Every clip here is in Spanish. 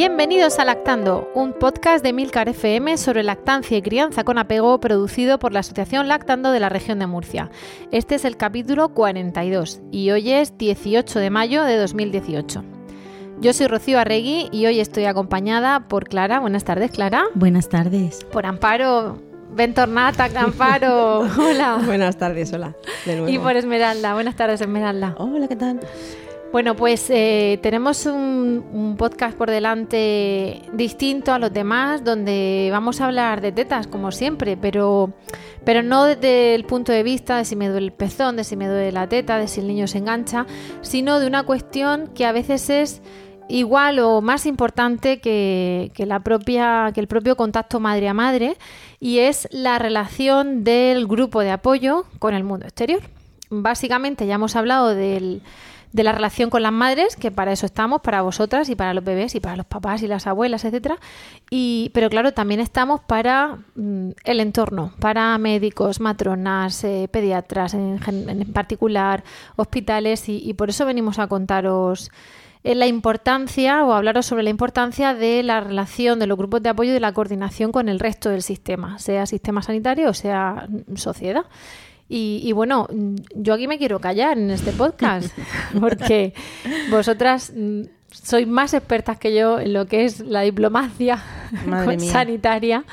Bienvenidos a Lactando, un podcast de Milcar FM sobre lactancia y crianza con apego producido por la Asociación Lactando de la región de Murcia. Este es el capítulo 42 y hoy es 18 de mayo de 2018. Yo soy Rocío Arregui y hoy estoy acompañada por Clara. Buenas tardes, Clara. Buenas tardes. Por Amparo. Ventornata, Amparo. Hola. Buenas tardes, hola. De nuevo. Y por Esmeralda. Buenas tardes, Esmeralda. Hola, ¿qué tal? Bueno, pues eh, tenemos un, un, podcast por delante distinto a los demás, donde vamos a hablar de tetas, como siempre, pero, pero no desde el punto de vista de si me duele el pezón, de si me duele la teta, de si el niño se engancha, sino de una cuestión que a veces es igual o más importante que, que, la propia, que el propio contacto madre a madre, y es la relación del grupo de apoyo con el mundo exterior. Básicamente ya hemos hablado del de la relación con las madres, que para eso estamos, para vosotras y para los bebés y para los papás y las abuelas, etcétera. Y, pero claro, también estamos para mm, el entorno, para médicos, matronas, eh, pediatras en, en, particular, hospitales, y, y, por eso venimos a contaros eh, la importancia o hablaros sobre la importancia de la relación de los grupos de apoyo y de la coordinación con el resto del sistema, sea sistema sanitario o sea sociedad. Y, y, bueno, yo aquí me quiero callar en este podcast, porque vosotras mm, sois más expertas que yo en lo que es la diplomacia sanitaria.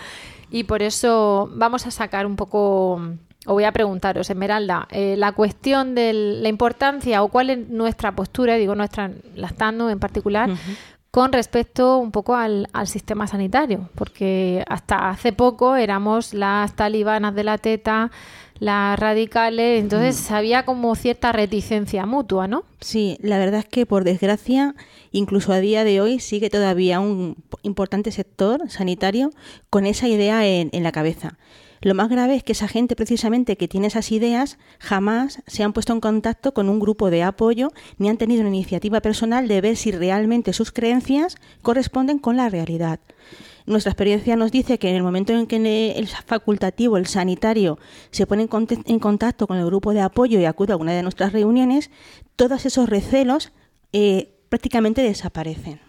Y por eso vamos a sacar un poco, o voy a preguntaros, Esmeralda, eh, la cuestión de la importancia o cuál es nuestra postura, digo nuestra, lactando en particular, uh -huh con respecto un poco al, al, sistema sanitario, porque hasta hace poco éramos las talibanas de la teta, las radicales, entonces mm. había como cierta reticencia mutua, ¿no? Sí, la verdad es que por desgracia, incluso a día de hoy sigue todavía un importante sector sanitario con esa idea en, en la cabeza. Lo más grave es que esa gente precisamente que tiene esas ideas jamás se han puesto en contacto con un grupo de apoyo ni han tenido una iniciativa personal de ver si realmente sus creencias corresponden con la realidad. Nuestra experiencia nos dice que en el momento en que el facultativo, el sanitario, se pone en contacto con el grupo de apoyo y acude a una de nuestras reuniones, todos esos recelos eh, prácticamente desaparecen.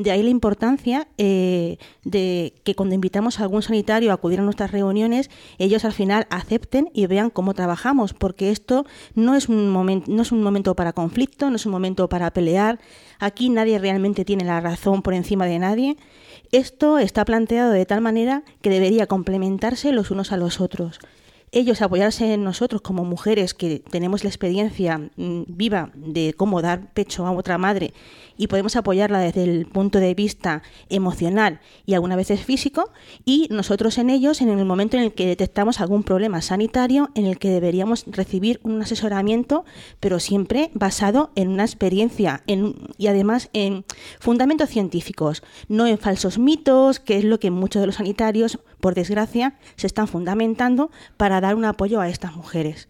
De ahí la importancia eh, de que cuando invitamos a algún sanitario a acudir a nuestras reuniones, ellos al final acepten y vean cómo trabajamos, porque esto no es un no es un momento para conflicto, no es un momento para pelear. Aquí nadie realmente tiene la razón por encima de nadie. Esto está planteado de tal manera que debería complementarse los unos a los otros ellos apoyarse en nosotros como mujeres que tenemos la experiencia mm, viva de cómo dar pecho a otra madre y podemos apoyarla desde el punto de vista emocional y algunas veces físico y nosotros en ellos en el momento en el que detectamos algún problema sanitario en el que deberíamos recibir un asesoramiento pero siempre basado en una experiencia en, y además en fundamentos científicos, no en falsos mitos, que es lo que muchos de los sanitarios, por desgracia, se están fundamentando para dar un apoyo a estas mujeres.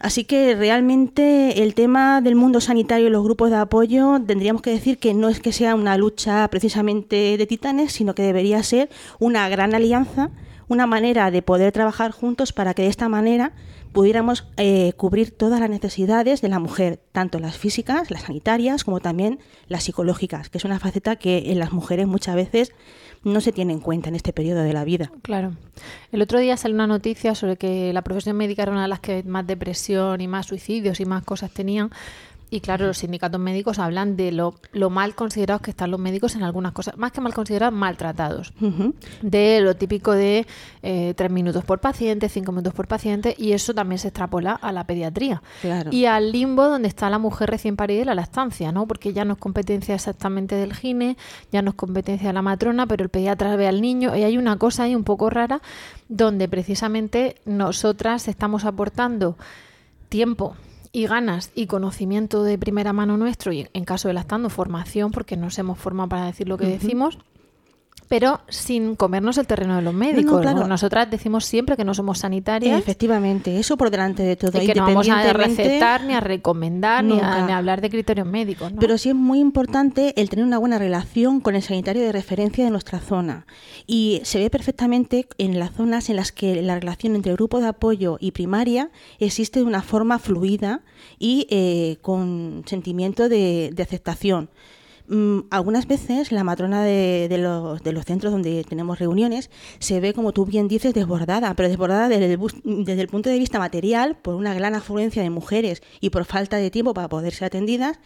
Así que realmente el tema del mundo sanitario y los grupos de apoyo tendríamos que decir que no es que sea una lucha precisamente de titanes, sino que debería ser una gran alianza, una manera de poder trabajar juntos para que de esta manera pudiéramos eh, cubrir todas las necesidades de la mujer, tanto las físicas, las sanitarias, como también las psicológicas, que es una faceta que en las mujeres muchas veces no se tiene en cuenta en este periodo de la vida. Claro. El otro día salió una noticia sobre que la profesión médica era una de las que más depresión y más suicidios y más cosas tenían. Y claro, los sindicatos médicos hablan de lo, lo mal considerados que están los médicos en algunas cosas, más que mal considerados, maltratados. De lo típico de eh, tres minutos por paciente, cinco minutos por paciente, y eso también se extrapola a la pediatría. Claro. Y al limbo donde está la mujer recién parida y la lactancia, ¿no? Porque ya no es competencia exactamente del gine, ya no es competencia de la matrona, pero el pediatra ve al niño y hay una cosa ahí un poco rara donde precisamente nosotras estamos aportando tiempo y ganas y conocimiento de primera mano nuestro y en caso de lactando formación porque nos hemos formado para decir lo que decimos pero sin comernos el terreno de los médicos. claro. ¿no? Nosotras decimos siempre que no somos sanitarias Efectivamente, eso por delante de todo. y que no vamos a recetar, ni a recomendar, ni a, Nunca. ni a hablar de criterios médicos. ¿no? Pero sí es muy importante el tener una buena relación con el sanitario de referencia de nuestra zona. Y se ve perfectamente en las zonas en las que la relación entre grupo de apoyo y primaria existe de una forma fluida y eh, con sentimiento de, de aceptación. Mm, algunas veces la matrona de, de los, de los centros donde tenemos reuniones se ve, como tú bien dices, desbordada, pero desbordada desde el, desde el punto de vista material por una gran afluencia de mujeres y por falta de tiempo para poder ser atendidas,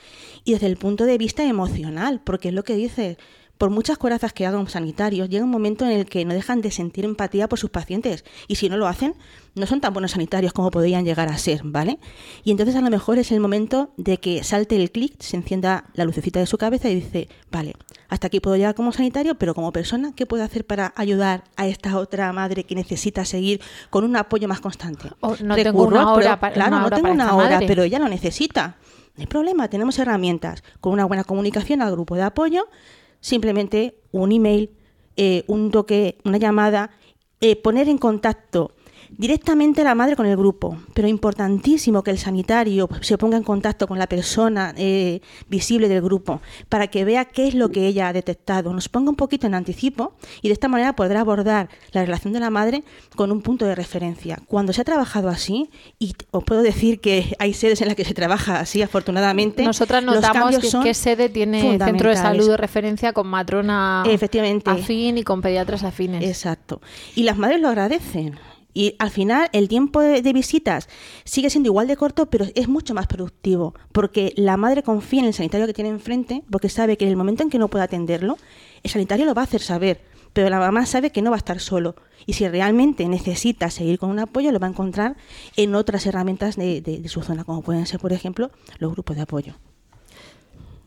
y desde el punto de vista emocional, porque es lo que dice. Por muchas corazas que hagan sanitarios, llega un momento en el que no dejan de sentir empatía por sus pacientes. Y si no lo hacen, no son tan buenos sanitarios como podrían llegar a ser, ¿vale? Y entonces a lo mejor es el momento de que salte el clic, se encienda la lucecita de su cabeza y dice, vale, hasta aquí puedo llegar como sanitario, pero como persona, ¿qué puedo hacer para ayudar a esta otra madre que necesita seguir con un apoyo más constante? O no tengo una hora pero- para- claro, una no tengo para una hora, madre. pero ella lo necesita. No hay problema, tenemos herramientas. Con una buena comunicación al grupo de apoyo, simplemente un email, eh, un toque, una llamada, eh, poner en contacto directamente a la madre con el grupo, pero importantísimo que el sanitario se ponga en contacto con la persona eh, visible del grupo para que vea qué es lo que ella ha detectado, nos ponga un poquito en anticipo y de esta manera podrá abordar la relación de la madre con un punto de referencia. Cuando se ha trabajado así, y os puedo decir que hay sedes en las que se trabaja así, afortunadamente, Nosotras notamos que, qué sede tiene centro de salud de referencia con matrona Efectivamente. afín y con pediatras afines. Exacto. Y las madres lo agradecen. Y al final el tiempo de, visitas sigue siendo igual de corto, pero es mucho más productivo, porque la madre confía en el sanitario que tiene enfrente, porque sabe que en el momento en que no pueda atenderlo, el sanitario lo va a hacer saber, pero la mamá sabe que no va a estar solo. Y si realmente necesita seguir con un apoyo, lo va a encontrar en otras herramientas de, de- de su zona, como pueden ser, por ejemplo, los grupos de apoyo.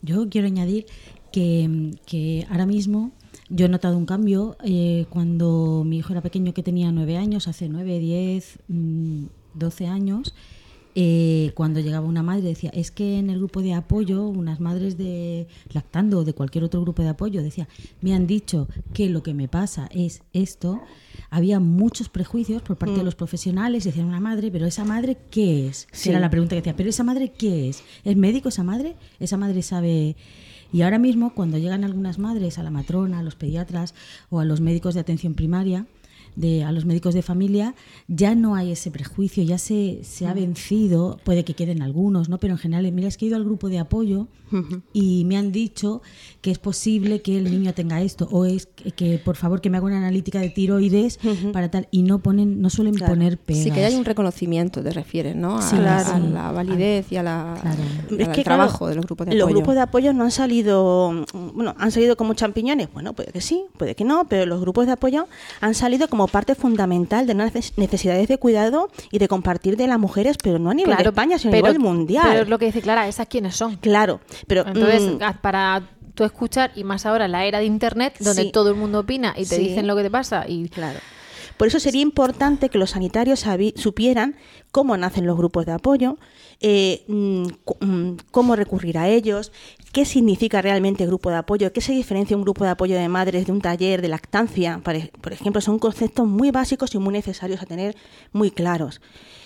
Yo quiero añadir que, que ahora mismo yo he notado un cambio eh, cuando mi hijo era pequeño, que tenía nueve años, hace nueve, diez, mm, doce años. eh, cuando llegaba una madre decía, es que en el grupo de apoyo, unas madres de lactando o de cualquier otro grupo de apoyo, decía, me han dicho que lo que me pasa es esto. Había muchos prejuicios por parte de los profesionales, decían una madre, pero esa madre qué es? Sí. Era la pregunta que decía, pero esa madre qué es? ¿Es médico esa madre? Esa madre sabe y ahora mismo, cuando llegan algunas madres a la matrona, a los pediatras o a los médicos de atención primaria, de, a los médicos de familia, ya no hay ese prejuicio, ya se, se ha vencido, puede que queden algunos, ¿no? Pero en general, mira, es que he ido al grupo de apoyo y me han dicho que es posible que el niño tenga esto, o es que, que, por favor que me haga una analítica de tiroides para tal, y no ponen, no suelen Claro. poner pegas. Sí, que hay un reconocimiento, te refieres, ¿no? A, Sí, a claro. la validez y a la, Claro. al Es que, trabajo claro, de los grupos de los apoyo. grupos de apoyo no han salido, mm, bueno, han salido como champiñones. Bueno, puede que sí, puede que no, pero los grupos de apoyo han salido como parte fundamental de unas necesidades de cuidado y de compartir de las mujeres, pero no a nivel de España, sino a nivel mundial. Pero es lo que dice Clara, ¿esas quiénes son? Claro, pero Entonces, mm, a- para tú escuchar, y más ahora en la era de Internet, donde Sí. todo el mundo opina y te Sí. dicen lo que te pasa, y Claro. Por eso sería importante que los sanitarios supieran cómo nacen los grupos de apoyo, eh, mm, mm, cómo recurrir a ellos, qué significa realmente grupo de apoyo, qué se diferencia un grupo de apoyo de madres de un taller de lactancia, por ej- por ejemplo, son conceptos muy básicos y muy necesarios a tener muy claros.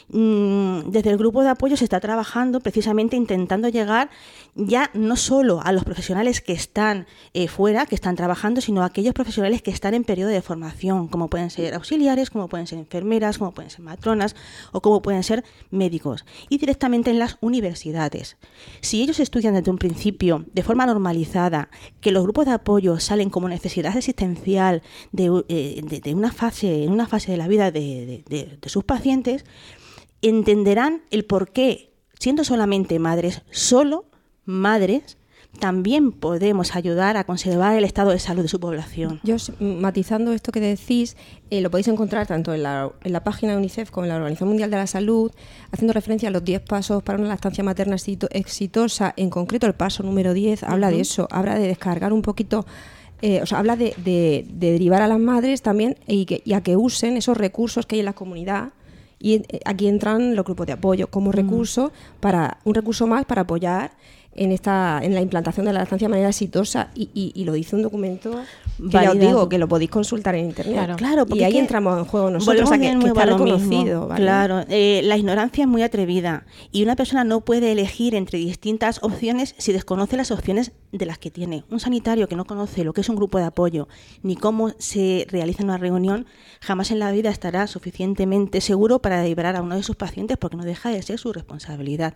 Mm, Desde el grupo de apoyo se está trabajando precisamente intentando llegar ya no solo a los profesionales que están eh, fuera, que están trabajando, sino a aquellos profesionales que están en periodo de formación, como pueden ser auxiliares, como pueden ser enfermeras, como pueden ser matronas o como pueden ser médicos, y directamente en las universidades. Si ellos estudian desde un principio de forma normalizada, que los grupos de apoyo salen como necesidad existencial de, eh, de- una fase, en una fase de la vida de- de sus pacientes, entenderán el por qué siendo solamente madres, solo madres, también podemos ayudar a conservar el estado de salud de su población. Yo, matizando esto que decís, eh, lo podéis encontrar tanto en la, en la página de UNICEF como en la Organización Mundial de la Salud, haciendo referencia a los 10 pasos para una lactancia materna exito- exitosa. En concreto, el paso número 10 habla de eso, habla de descargar un poquito. eh, o sea, habla de, de- de derivar a las madres también y, que, y a que usen esos recursos que hay en la comunidad. Y eh, aquí entran los grupos de apoyo como recurso para un recurso más para apoyar en esta en la implantación de la lactancia de manera exitosa y, y- y lo dice un documento que ya os digo que lo podéis consultar en internet Claro. Claro, y porque ahí entramos en juego nosotros volvemos o sea, que, que está reconocido ¿vale? Claro, eh, la ignorancia es muy atrevida y una persona no puede elegir entre distintas opciones si desconoce las opciones de las que tiene. Un sanitario que no conoce lo que es un grupo de apoyo ni cómo se realiza una reunión, jamás en la vida estará suficientemente seguro para liberar a uno de sus pacientes porque no deja de ser su responsabilidad.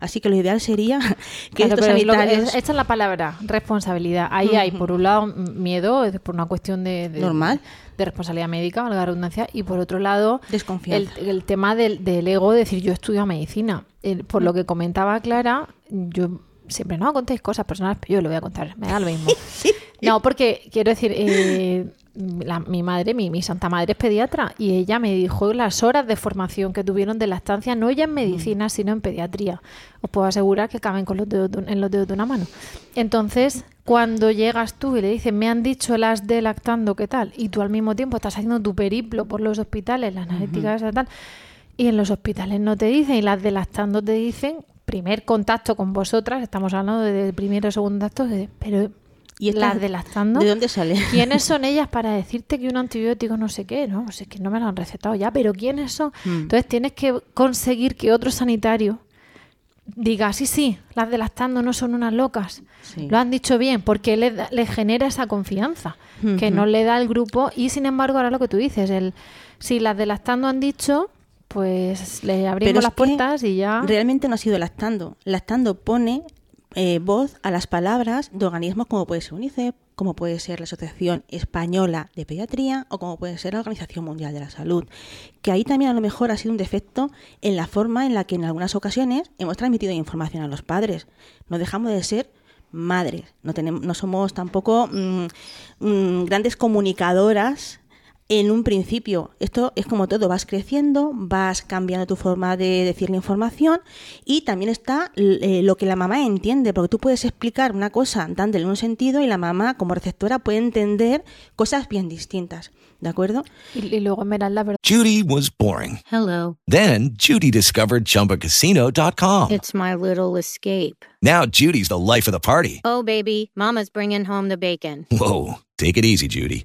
Así que lo ideal sería que Claro, estos es que- sanitarios... es- esta es la palabra, responsabilidad. Ahí hay, por un lado, miedo, es por una cuestión de, de- Normal. de responsabilidad médica, valga la redundancia, y por otro lado, el, tema del, del ego, de decir, yo estudio medicina. El- por lo que comentaba Clara, yo siempre no contéis cosas personales, pero yo lo voy a contar, me da lo mismo. No, porque quiero decir, eh, la- mi madre, mi, mi santa madre es pediatra y ella me dijo las horas de formación que tuvieron de lactancia, no ella en medicina, sino en pediatría. Os puedo asegurar que caben con los dedos de en los dedos de una mano. Entonces, cuando llegas tú y le dices, me han dicho las de lactando, ¿qué tal? Y tú al mismo tiempo estás haciendo tu periplo por los hospitales, la analítica esa tal, y en los hospitales no te dicen, y las de lactando te dicen, primer contacto con vosotras, estamos hablando de primero o segundo contacto, de- pero ¿Y estas- las de lactando, ¿De dónde sale? ¿quiénes son ellas para decirte que un antibiótico no sé qué? No, o sea, que no me lo han recetado ya, pero ¿quiénes son? Mm. Entonces tienes que conseguir que otro sanitario diga, sí, sí, las de lactando no son unas locas. Sí. Lo han dicho bien, porque le, le genera esa confianza que no le da el grupo. Y sin embargo, ahora lo que tú dices, el si las de lactando han dicho, pues le abrimos es las puertas y ya. Realmente no ha sido lactando. Lactando pone eh, voz a las palabras de organismos como puede ser UNICEF, como puede ser la Asociación Española de Pediatría o como puede ser la Organización Mundial de la Salud. Que ahí también a lo mejor ha sido un defecto en la forma en la que en algunas ocasiones hemos transmitido información a los padres. No dejamos de ser madres, no, tenemos, no somos tampoco mm, mm, grandes comunicadoras en un principio. Esto es como todo, vas creciendo, vas cambiando tu forma de decir la información y también está eh, lo que la mamá entiende, porque tú puedes explicar una cosa dándole un sentido y la mamá como receptora puede entender cosas bien distintas. ¿De acuerdo? Y, y luego Esmeralda, ¿verdad? Judy was boring. Hello. Then Judy discovered ChumbaCasino.com. It's my little escape. Now Judy's the life of the party. Oh, baby, Mama's bringing home the bacon. Whoa, take it easy, Judy.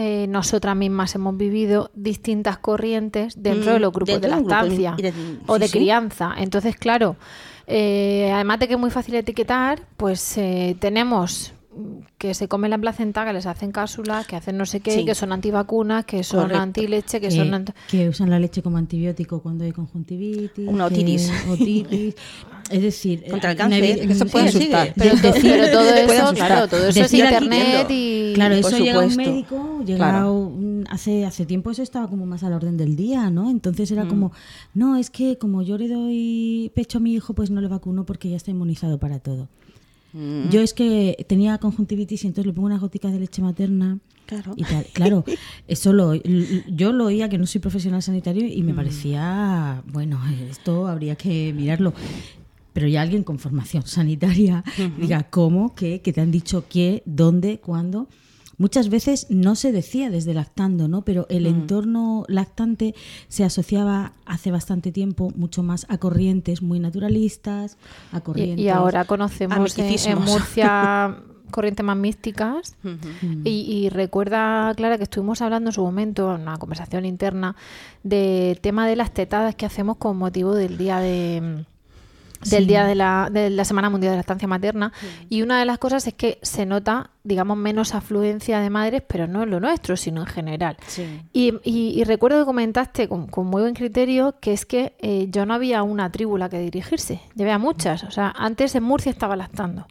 eh, nosotras mismas hemos vivido distintas corrientes dentro Mm, de los grupos de grupo lactancia y de- o sí, de sí. crianza. Entonces, claro, eh, además de que es muy fácil etiquetar, pues eh, tenemos mm, que se comen la placenta, que les hacen cápsulas, que hacen no sé qué, Sí. que son antivacunas, que son Correcto. antileche, que que, son... anti- que usan la leche como antibiótico cuando hay conjuntivitis. Una que- otitis. otitis. Es decir, Contra el hay una cáncer, eso puede sí, asustar. Pero, to- pero todo eso, asustar. claro, todo eso es Decir internet y... Claro, por eso llega a un médico, llega Claro. a un- hace, hace tiempo eso estaba como más a la orden del día, ¿no? Entonces Mm. era como, no, es que como yo le doy pecho a mi hijo, pues no le vacuno porque ya está inmunizado para todo. Mm. Yo es que tenía conjuntivitis y entonces le pongo unas goticas de leche materna. Claro. Y tal. Claro, eso lo, yo lo oía que no soy profesional sanitario y Mm. me parecía, bueno, esto habría que mirarlo. Pero ya alguien con formación sanitaria diga cómo, qué, que te han dicho qué, dónde, cuándo. muchas veces no se decía desde lactando, ¿no? Pero el Mm. entorno lactante se asociaba hace bastante tiempo mucho más a corrientes muy naturalistas, a Y, corrientes. y ahora conocemos en. Murcia corrientes más místicas. y, y recuerda, Clara, que estuvimos hablando en su momento, en una conversación interna, del tema de las tetadas que hacemos con motivo del día de del Sí. día de la, de la Semana Mundial de la Estancia Materna y una de las cosas es que se nota, digamos, menos afluencia de madres, pero no en lo nuestro, sino en general. Y, y- y recuerdo que comentaste con, con muy buen criterio que es que eh, yo no había una tribu a la que dirigirse, ya había muchas. O sea, antes en Murcia estaba lactando.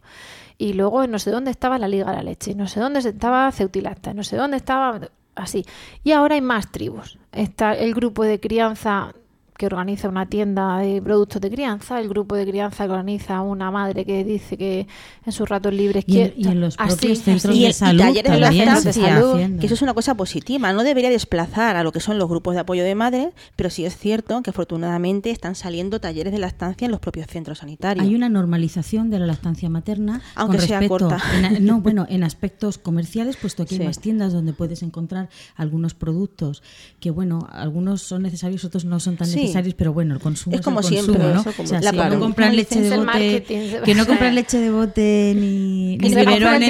Y luego en no sé dónde estaba la Liga de la Leche, no sé dónde estaba Ceutilacta, no sé dónde estaba así. Y ahora hay más tribus. Está el grupo de crianza que organiza una tienda de productos de crianza, el grupo de crianza que organiza una madre que dice que en sus ratos libres Y quiere... y en los así, propios centros así. de salud talleres de lactancia, que eso es una cosa positiva. No debería desplazar a lo que son los grupos de apoyo de madres, pero sí es cierto que afortunadamente están saliendo talleres de lactancia en los propios centros sanitarios. Hay una normalización de la lactancia materna Aunque con sea respecto corta. en no bueno en aspectos comerciales puesto que Sí. hay más tiendas donde puedes encontrar algunos productos que bueno algunos son necesarios otros no son tan Sí. necesarios pero bueno el consumo Es es, como el siempre, consumo, ¿no? eso como- o sea, la si claro. no compras leche de el bote que no compras leche de bote ni, ni el biberones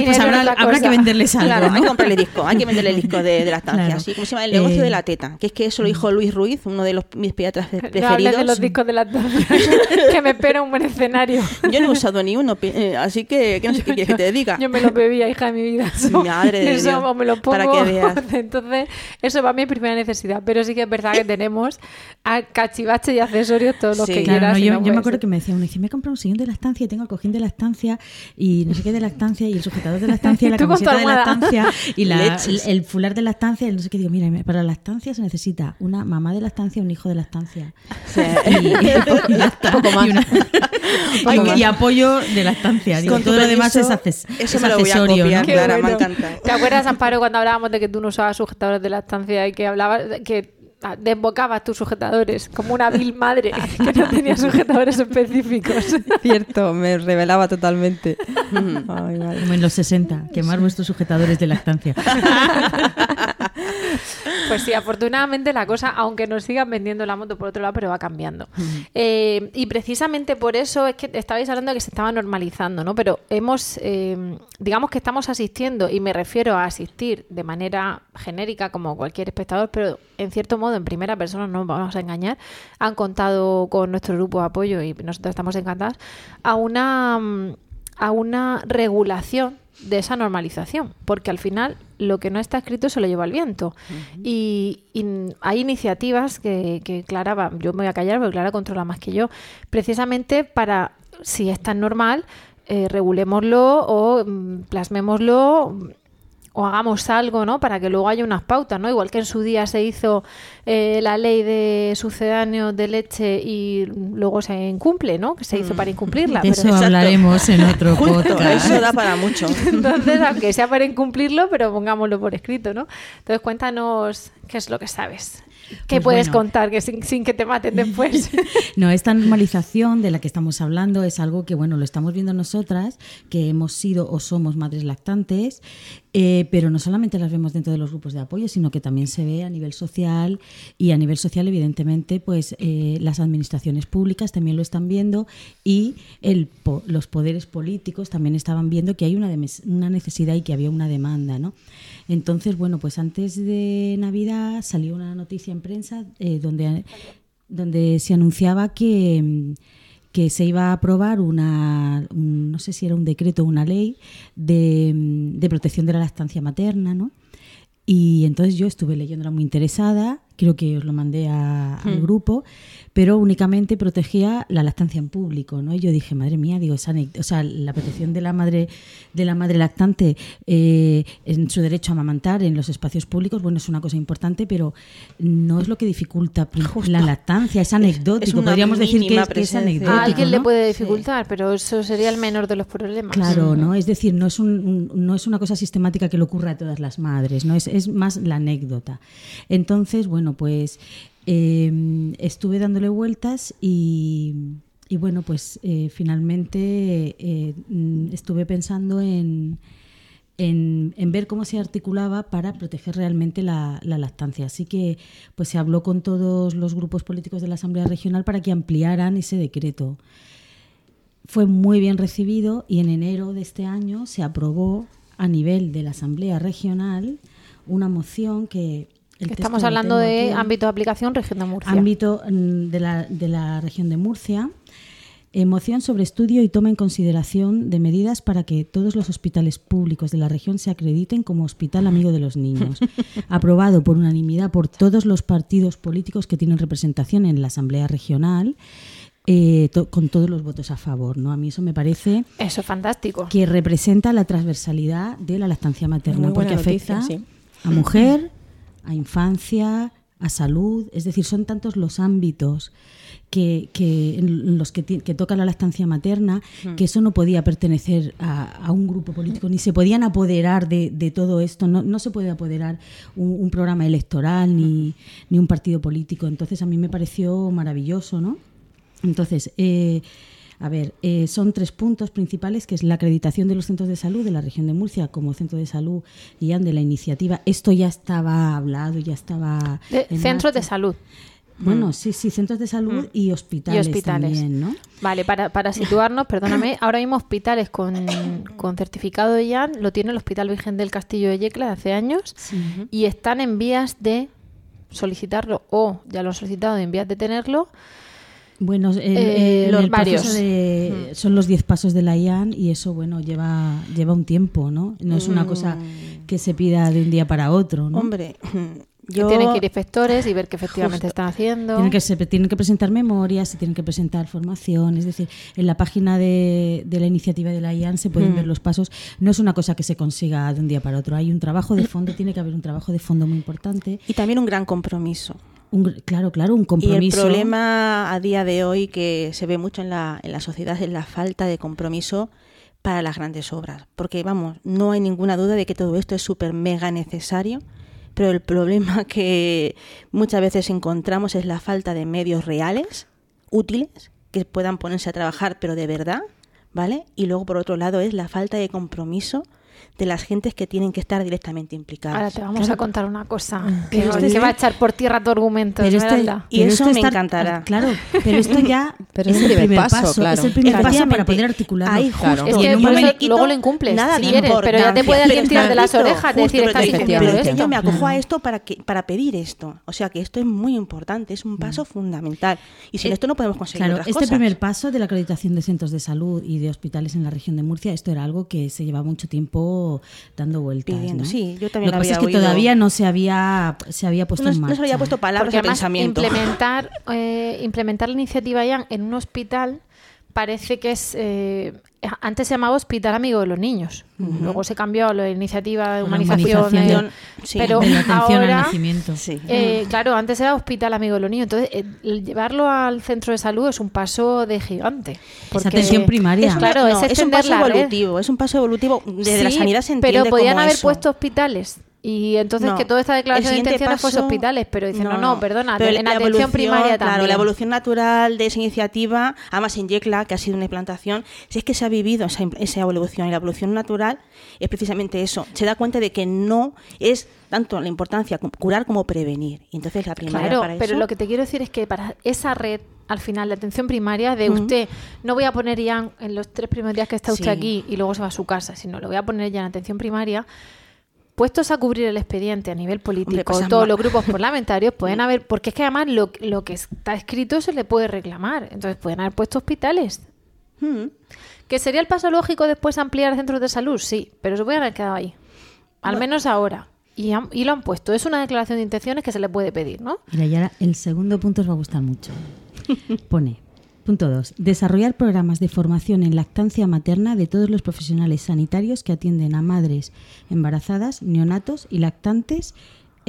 pues dinero en habrá, habrá que venderles algo Claro, ¿no? hay que comprarle disco, hay que venderle disco de, de lactancia. Claro. Así como se llama el negocio Eh, de la teta, que es que eso lo dijo Luis Ruiz, uno de los, mis pediatras pre- No preferidos. de los discos de la que me espera un buen escenario. Yo no he usado ni uno, eh, así que, que no sé qué quieres que te diga. Yo me lo bebía, hija de mi vida. Eso, Madre de eso Dios, me lo pongo. para que veas. Entonces, eso va a mi primera necesidad. Pero sí que es verdad que tenemos a cachivache y accesorios todos los Sí. que Claro, quieras. no, y yo, no yo me acuerdo que me decía uno, dice, me he comprado un sillón de lactancia y tengo el cojín de lactancia y no sé qué de lactancia y el sujetador de lactancia y la Tú con tu camiseta de almohada. lactancia y la, el, el fular de lactancia y no sé qué. Digo, mira, para la lactancia se necesita una mamá de lactancia y un hijo de lactancia. Sí. Y, y ya está. Poco más. Y, una- Poco y- más. y apoyo de lactancia. Digo, Con todo lo demás es, acces- eso es me lo voy a accesorio. copiar, ¿no? Clara, me bueno. encanta. ¿Te acuerdas, Amparo, cuando hablábamos de que tú no usabas sujetadores de lactancia y que hablabas que ah, desbocabas tus sujetadores como una vil madre que no tenía sujetadores específicos? Cierto, me revelaba totalmente. Ay, vale. Como en los 60, quemar vuestros sujetadores de lactancia. Pues sí, afortunadamente la cosa, aunque nos sigan vendiendo la moto por otro lado, pero va cambiando. Eh, y precisamente por eso es que estabais hablando de que se estaba normalizando, ¿no? Pero hemos, eh, digamos que estamos asistiendo, y me refiero a asistir de manera genérica como cualquier espectador, pero en cierto modo en primera persona, no nos vamos a engañar, han contado con nuestro grupo de apoyo y nosotros estamos encantados, a una, mm, a una regulación de esa normalización, porque al final lo que no está escrito se lo lleva el viento. y, y hay iniciativas que, que Clara, va- yo me voy a callar porque Clara controla más que yo, precisamente para, si es tan normal, eh, regulémoslo o mm, plasmémoslo o hagamos algo, ¿no? Para que luego haya unas pautas, ¿no? Igual que en su día se hizo eh, la ley de sucedáneos de leche y luego se incumple, ¿no? Que se hizo para incumplirla. De pero- eso hablaremos en otro podcast. eso da para mucho. entonces, aunque sea para incumplirlo, pero pongámoslo por escrito, ¿no? Entonces, cuéntanos qué es lo que sabes. ¿Qué Pues puedes bueno. contar que sin, sin que te maten después? No, esta normalización de la que estamos hablando es algo que, bueno, lo estamos viendo nosotras, que hemos sido o somos madres lactantes, eh, pero no solamente las vemos dentro de los grupos de apoyo, sino que también se ve a nivel social y a nivel social, evidentemente, pues eh, las administraciones públicas también lo están viendo y el los poderes políticos también estaban viendo que hay una, una necesidad y que había una demanda, ¿no? Entonces, bueno, pues antes de Navidad salió una noticia en prensa eh, donde donde se anunciaba que, mm, que se iba a aprobar una, un- no sé si era un decreto o una ley de, de protección de la lactancia materna, ¿no? Y entonces yo estuve leyéndola muy interesada, creo que os lo mandé a- al Hmm. grupo, pero únicamente protegía la lactancia en público, ¿no? Y yo dije, madre mía, digo, esa, o sea, la protección de la madre de la madre lactante eh, en su derecho a amamantar en los espacios públicos, bueno, es una cosa importante, pero no es lo que dificulta la lactancia, es anecdótico, podríamos decir que es, que es presencia. anecdótico. a alguien le puede dificultar, pero eso sería el menor de los problemas. Claro, ¿no? Es decir, no es, un, un- no es una cosa sistemática que le ocurra a todas las madres, ¿no? Es, es más la anécdota. Entonces, bueno, pues eh, estuve dándole vueltas y, y bueno, pues eh, finalmente eh, mm, estuve pensando en, en, en ver cómo se articulaba para proteger realmente la, la lactancia. Así que pues se habló con todos los grupos políticos de la Asamblea Regional para que ampliaran ese decreto. Fue muy bien recibido y en enero de este año se aprobó a nivel de la Asamblea Regional una moción que... Estamos hablando de aquí. ámbito de aplicación región de Murcia. ámbito mm, de la, de la región de Murcia. Moción sobre estudio y toma en consideración de medidas para que todos los hospitales públicos de la región se acrediten como hospital amigo de los niños. Aprobado por unanimidad por todos los partidos políticos que tienen representación en la Asamblea Regional, eh, to- con todos los votos a favor. ¿no? A mí eso me parece Eso es fantástico. que representa la transversalidad de la lactancia materna, porque afecta noticia, sí. a mujer, a infancia, a salud, es decir, son tantos los ámbitos que, que en los que, que toca la lactancia materna que eso no podía pertenecer a, a un grupo político, ni se podían apoderar de, de todo esto, no, no se puede apoderar un, un programa electoral ni, ni un partido político. Entonces a mí me pareció maravilloso, ¿no? Entonces, eh, a ver, eh, son tres puntos principales, que es la acreditación de los centros de salud de la región de Murcia como centro de salud y de la iniciativa. Esto ya estaba hablado, ya estaba... De- centros de salud. Bueno, sí, sí, centros de salud y hospitales, y hospitales. también, ¿no? Vale, para, para situarnos, perdóname, ahora mismo hospitales con, con certificado de IAN lo tiene el Hospital Virgen del Castillo de Yecla de hace años y están en vías de solicitarlo o ya lo han solicitado en vías de tenerlo. Bueno, el, Eh, el- los el proceso varios. de- son los 10 pasos de la IAN y eso, bueno, lleva, lleva un tiempo, ¿no? No es una cosa que se pida de un día para otro, ¿no? Hombre, yo... tienen que ir inspectores y ver que efectivamente Justo. están haciendo. Tienen que, se- tienen que presentar memorias y tienen que presentar formación. Es decir, en la página de, de la iniciativa de la IAN se pueden Mm. ver los pasos. No es una cosa que se consiga de un día para otro. Hay un trabajo de fondo, tiene que haber un trabajo de fondo muy importante. Y también un gran compromiso. Un claro, claro, un Y el compromiso. problema a día de hoy que se ve mucho en la, en la sociedad es la falta de compromiso para las grandes obras. Porque, vamos, no hay ninguna duda de que todo esto es súper mega necesario, pero el problema que muchas veces encontramos es la falta de medios reales, útiles, que puedan ponerse a trabajar, pero de verdad, ¿vale? Y luego, por otro lado, es la falta de compromiso de las gentes que tienen que estar directamente implicadas. Ahora te vamos Claro. a contar una cosa Pero que este- se va a echar por tierra tu argumento, Pero Esmeralda. Y pero eso esto me está- encantará. Claro, pero esto ya Pero es es el primer primer paso, paso, claro. es el primer paso para poder articularlo. ahí Claro. justo, Es que momentito, luego lo incumples, nada si de quieres, pero ya te puede alguien tirar de las Pero orejas, justo, decir, pero estás incumpliendo pero es que esto. yo me acojo a Claro. esto para que para pedir esto. O sea que esto es muy importante, es un paso fundamental. Y sin Eh, esto no podemos conseguir Claro, otras este cosas. primer paso de la acreditación de centros de salud y de hospitales en la región de Murcia, esto era algo que se llevaba mucho tiempo dando vueltas. Pidiendo, ¿no? sí, yo también Lo que pasa es había que oído. todavía no se había, se había puesto no, en no marcha. se había puesto palabras Porque de además pensamiento. implementar, eh, implementar la iniciativa ya en un hospital parece que es... eh, antes se llamaba Hospital Amigo de los Niños. Luego se cambió a la iniciativa de humanización. humanización eh, sí, pero de la atención al ahora... nacimiento. Sí. eh, claro, antes era Hospital Amigo de los Niños. Entonces, eh, el llevarlo al centro de salud es un paso de gigante. porque- atención primaria. Es una- Claro, no, es es un paso la red. evolutivo, es un paso evolutivo. Desde la sanidad se entiende Pero podían como haber eso. puesto hospitales. Y entonces No, que toda esta declaración de intenciones fuese paso- hospitales, pero dicen, no, no, perdona, Pero en la atención primaria también. Claro, la evolución natural de esa iniciativa, además en Yecla, que ha sido una implantación, si es que se ha vivido esa, esa evolución y la evolución natural es precisamente eso. Se da cuenta de que no es tanto la importancia cu- curar como prevenir. Y entonces la primaria Claro, para pero eso- lo que te quiero decir es que para esa red, al final, de atención primaria, de usted, no voy a poner ya en los tres primeros días que está usted Sí. aquí y luego se va a su casa, sino lo voy a poner ya en atención primaria. Puestos a cubrir el expediente a nivel político, cosas todos ma- los grupos parlamentarios pueden haber, porque es que además lo, lo que está escrito se le puede reclamar, entonces pueden haber puesto hospitales. Mm. ¿Que sería el paso lógico después ampliar centros de salud? Sí, pero se haber quedado ahí. Al menos ahora. Y, han- y lo han puesto. Es una declaración de intenciones que se le puede pedir, ¿no? Mira, y ahora el segundo punto os va a gustar mucho. Pone, punto 2, desarrollar programas de formación en lactancia materna de todos los profesionales sanitarios que atienden a madres embarazadas, neonatos y lactantes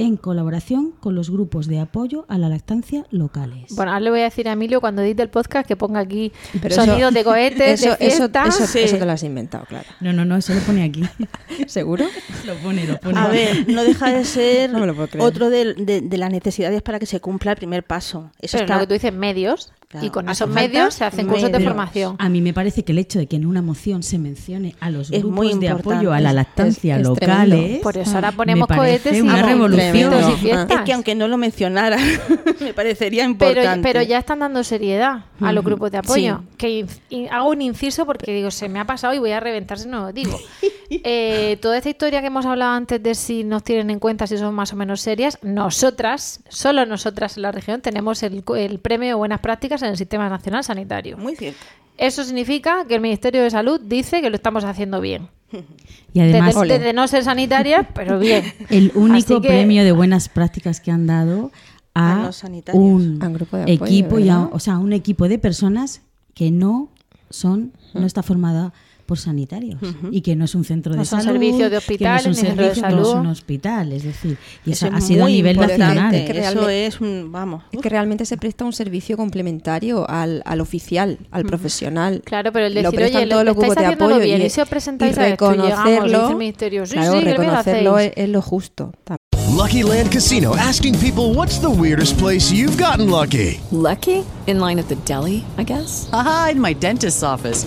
en colaboración con los grupos de apoyo a la lactancia locales. Bueno, ahora le voy a decir a Emilio cuando edite el podcast que ponga aquí Pero sonidos eso- de cohetes, eso, de eso, fiesta. eso, Sí. eso te lo has inventado, claro. No, no, no, eso lo pone aquí. ¿Seguro? lo pone, lo pone. A ver, no deja de ser No otro de, de- de las necesidades para que se cumpla el primer paso. Eso Pero está lo que tú dices, medios. Claro, y con esos falta medios se hacen cursos de formación. A mí me parece que el hecho de que en una moción se mencione a los Es grupos de apoyo a la Es- lactancia es locales, tremendo. Por eso ahora me ponemos parece cohetes y una revolución. y Ah. Es que aunque no lo mencionara, me parecería importante. pero ya están dando seriedad a los Ujú. grupos de apoyo. Sí. Que hago un inciso porque digo, se me ha pasado y voy a reventar si no lo digo. Eh, toda esta historia que hemos hablado antes de si nos tienen en cuenta, si son más o menos serias, nosotras, solo nosotras en la región, tenemos el, co- el premio Buenas Prácticas en el Sistema Nacional Sanitario. Muy cierto. Eso significa que el Ministerio de Salud dice que lo estamos haciendo bien. y además desde, desde no ser sanitaria, pero bien. el único que- premio de buenas prácticas que han dado A a, un A un grupo de apoyo, equipo y a- o sea, un equipo de personas que no son no está formada por sanitarios y que no es un centro de No salud, servicios de que no hospitales, es un centro de servicio, que no es salud. un hospital, es decir, y Eso eso es ha sido a nivel nacional. que Eso es un, vamos. Es que realmente se presta un servicio complementario al, al oficial, al profesional. Claro, pero el Lo decir, prestan oye, lo todos los grupos de apoyo bien y, y si os presentáis y reconocerlo, claro, lo reconocerlo es, es lo justo. Lucky Land Casino asking people what's the weirdest place you've gotten lucky? Lucky? In line at the deli, I guess? Aha, in my dentist's office.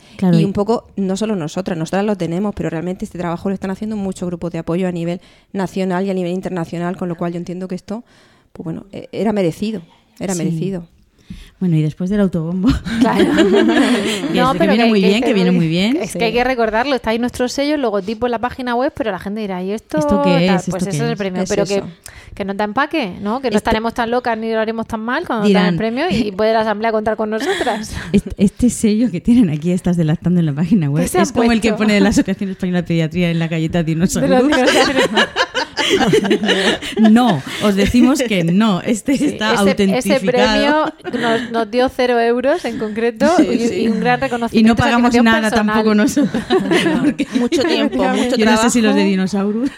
Claro, y un poco, no solo nosotras, nosotras lo tenemos, pero realmente este trabajo lo están haciendo muchos grupos de apoyo a nivel nacional y a nivel internacional, con lo cual yo entiendo que esto, pues bueno, eh, era merecido, era Sí. merecido. Bueno, y después del autobombo. Claro. Y eso que viene muy bien, que viene muy bien. Es Sí. que hay que recordarlo, está ahí nuestro sello, el logotipo en la página web, pero la gente dirá, ¿y esto? ¿Esto qué es? Pues ¿Esto ese qué es el premio, Es pero que, eso. que no te empaque, ¿no? Que no Esto- estaremos tan locas ni lo haremos tan mal cuando Dirán- el premio y puede la asamblea contar con nosotras. Este, este sello que tienen aquí, estás delatando en la página web, ¿Qué se ha es como el que puesto? pone la Asociación Española de Pediatría en la galleta dinosaurios. no, os decimos que no, este está ese, autentificado. ese premio nos, nos dio cero euros en concreto Sí, y, sí. y un gran y reconocimiento. no pagamos nada personal. tampoco nosotros. Porque Mucho tiempo, mucho yo no sé si los de dinosaurios.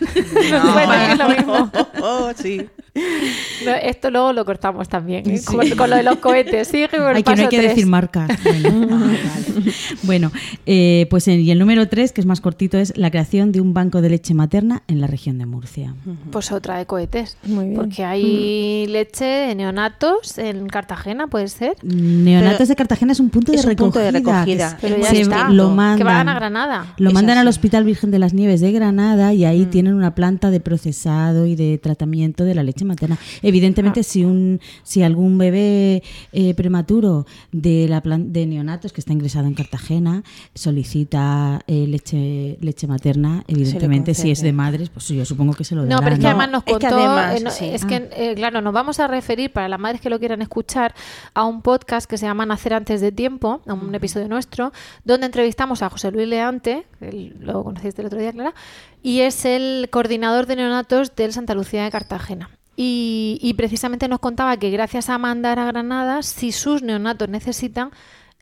Bueno, es lo mismo. Oh, sí. No, esto luego lo cortamos también, ¿eh? con, con lo de los cohetes. El Hay que no hay que tres. decir marcas. Bueno, ah, vale. Bueno, eh, pues en- y el número 3, que es más cortito, es la creación de un banco de leche materna en la región de Murcia. Pues otra de cohetes. Muy bien. Porque hay leche de neonatos en Cartagena, ¿puede ser? Neonatos Pero de Cartagena es un punto de recogida. punto de recogida. Pero ya Se- está. lo mandan, Que van a Granada. Lo Es mandan al. Hospital Virgen de las Nieves de Granada y Mm. ahí tienen una planta de procesado y de tratamiento de la leche materna. Evidentemente, Ah. si un si algún bebé eh, prematuro de la plan- de neonatos que está ingresado en Cartagena solicita eh, leche leche materna, evidentemente si es de madres, pues yo supongo que se lo No, darán. pero es que ¿no? además nos Es que contó, además, eh, no, sí. es que, eh, claro, nos vamos a referir para las madres que lo quieran escuchar a un podcast que se llama Nacer antes de tiempo, a un episodio nuestro, donde entrevistamos a José Luis Leante, que lo conociste el otro día, Clara, y es el coordinador de neonatos del Santa Lucía de Cartagena. Y, y precisamente nos contaba que gracias a mandar a Granada, si sus neonatos necesitan,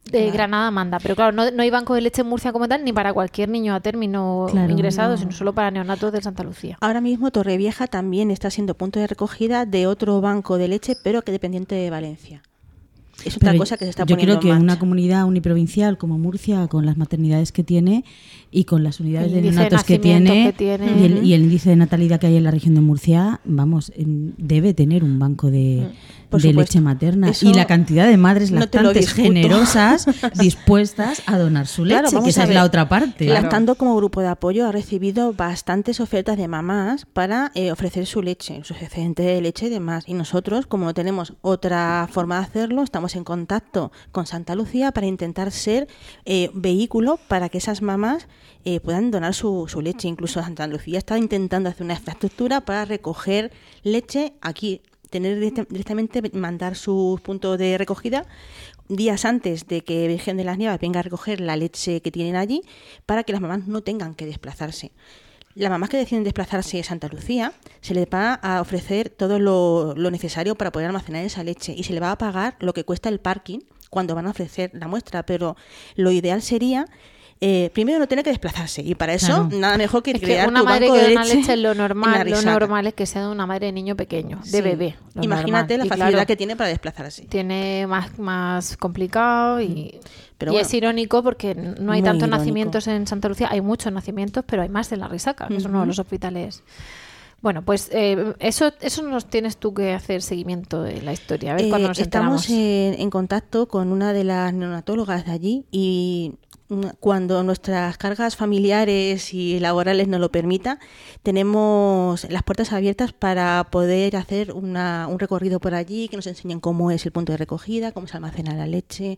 de Granada manda. Pero claro, no, no hay banco de leche en Murcia como tal, ni para cualquier niño a término Claro, ingresado, no. sino solo para neonatos del Santa Lucía. Ahora mismo Torrevieja también está siendo punto de recogida de otro banco de leche, pero que dependiente de Valencia. Es otra Pero cosa que se está yo poniendo creo que en una comunidad uniprovincial como Murcia, con las maternidades que tiene y con las unidades de neonatos que tiene, que tiene. Y, el, y el índice de natalidad que hay en la región de Murcia, vamos, debe tener un banco de, Por de supuesto. leche materna. Eso y la cantidad de madres lactantes generosas dispuestas a donar su leche, Claro, que esa es la otra parte. Lactando como grupo de apoyo ha recibido bastantes ofertas de mamás para eh, ofrecer su leche, su excedente de leche y demás. Y nosotros, como no tenemos otra forma de hacerlo, estamos en contacto con Santa Lucía para intentar ser eh, vehículo para que esas mamás eh, puedan donar su, su leche. Incluso Santa Lucía está intentando hacer una infraestructura para recoger leche aquí tener directa- directamente mandar sus puntos de recogida días antes de que Virgen de las Nieves venga a recoger la leche que tienen allí para que las mamás no tengan que desplazarse. Las mamás que deciden desplazarse a Santa Lucía se les va a ofrecer todo lo, lo necesario para poder almacenar esa leche y se le va a pagar lo que cuesta el parking cuando van a ofrecer la muestra, pero lo ideal sería eh, primero no tiene que desplazarse y para eso Claro. nada mejor que Es que crear una tu madre banco que de leche, leche es lo normal, lo normal es que sea de una madre de niño pequeño, de bebé. Imagínate normal. la facilidad claro, que tiene para desplazarse. tiene más, más complicado y, Pero y bueno. es irónico porque no hay tantos irónico. nacimientos en Santa Lucía, hay muchos nacimientos, pero hay más en la Risaca, que es uno de los hospitales. Bueno, pues eh, eso, eso nos tienes tú que hacer seguimiento de la historia, a ver Eh, cuándo nos estamos en, en contacto con una de las neonatólogas de allí y cuando nuestras cargas familiares y laborales nos lo permita, tenemos las puertas abiertas para poder hacer una- un recorrido por allí, que nos enseñen cómo es el punto de recogida, cómo se almacena la leche,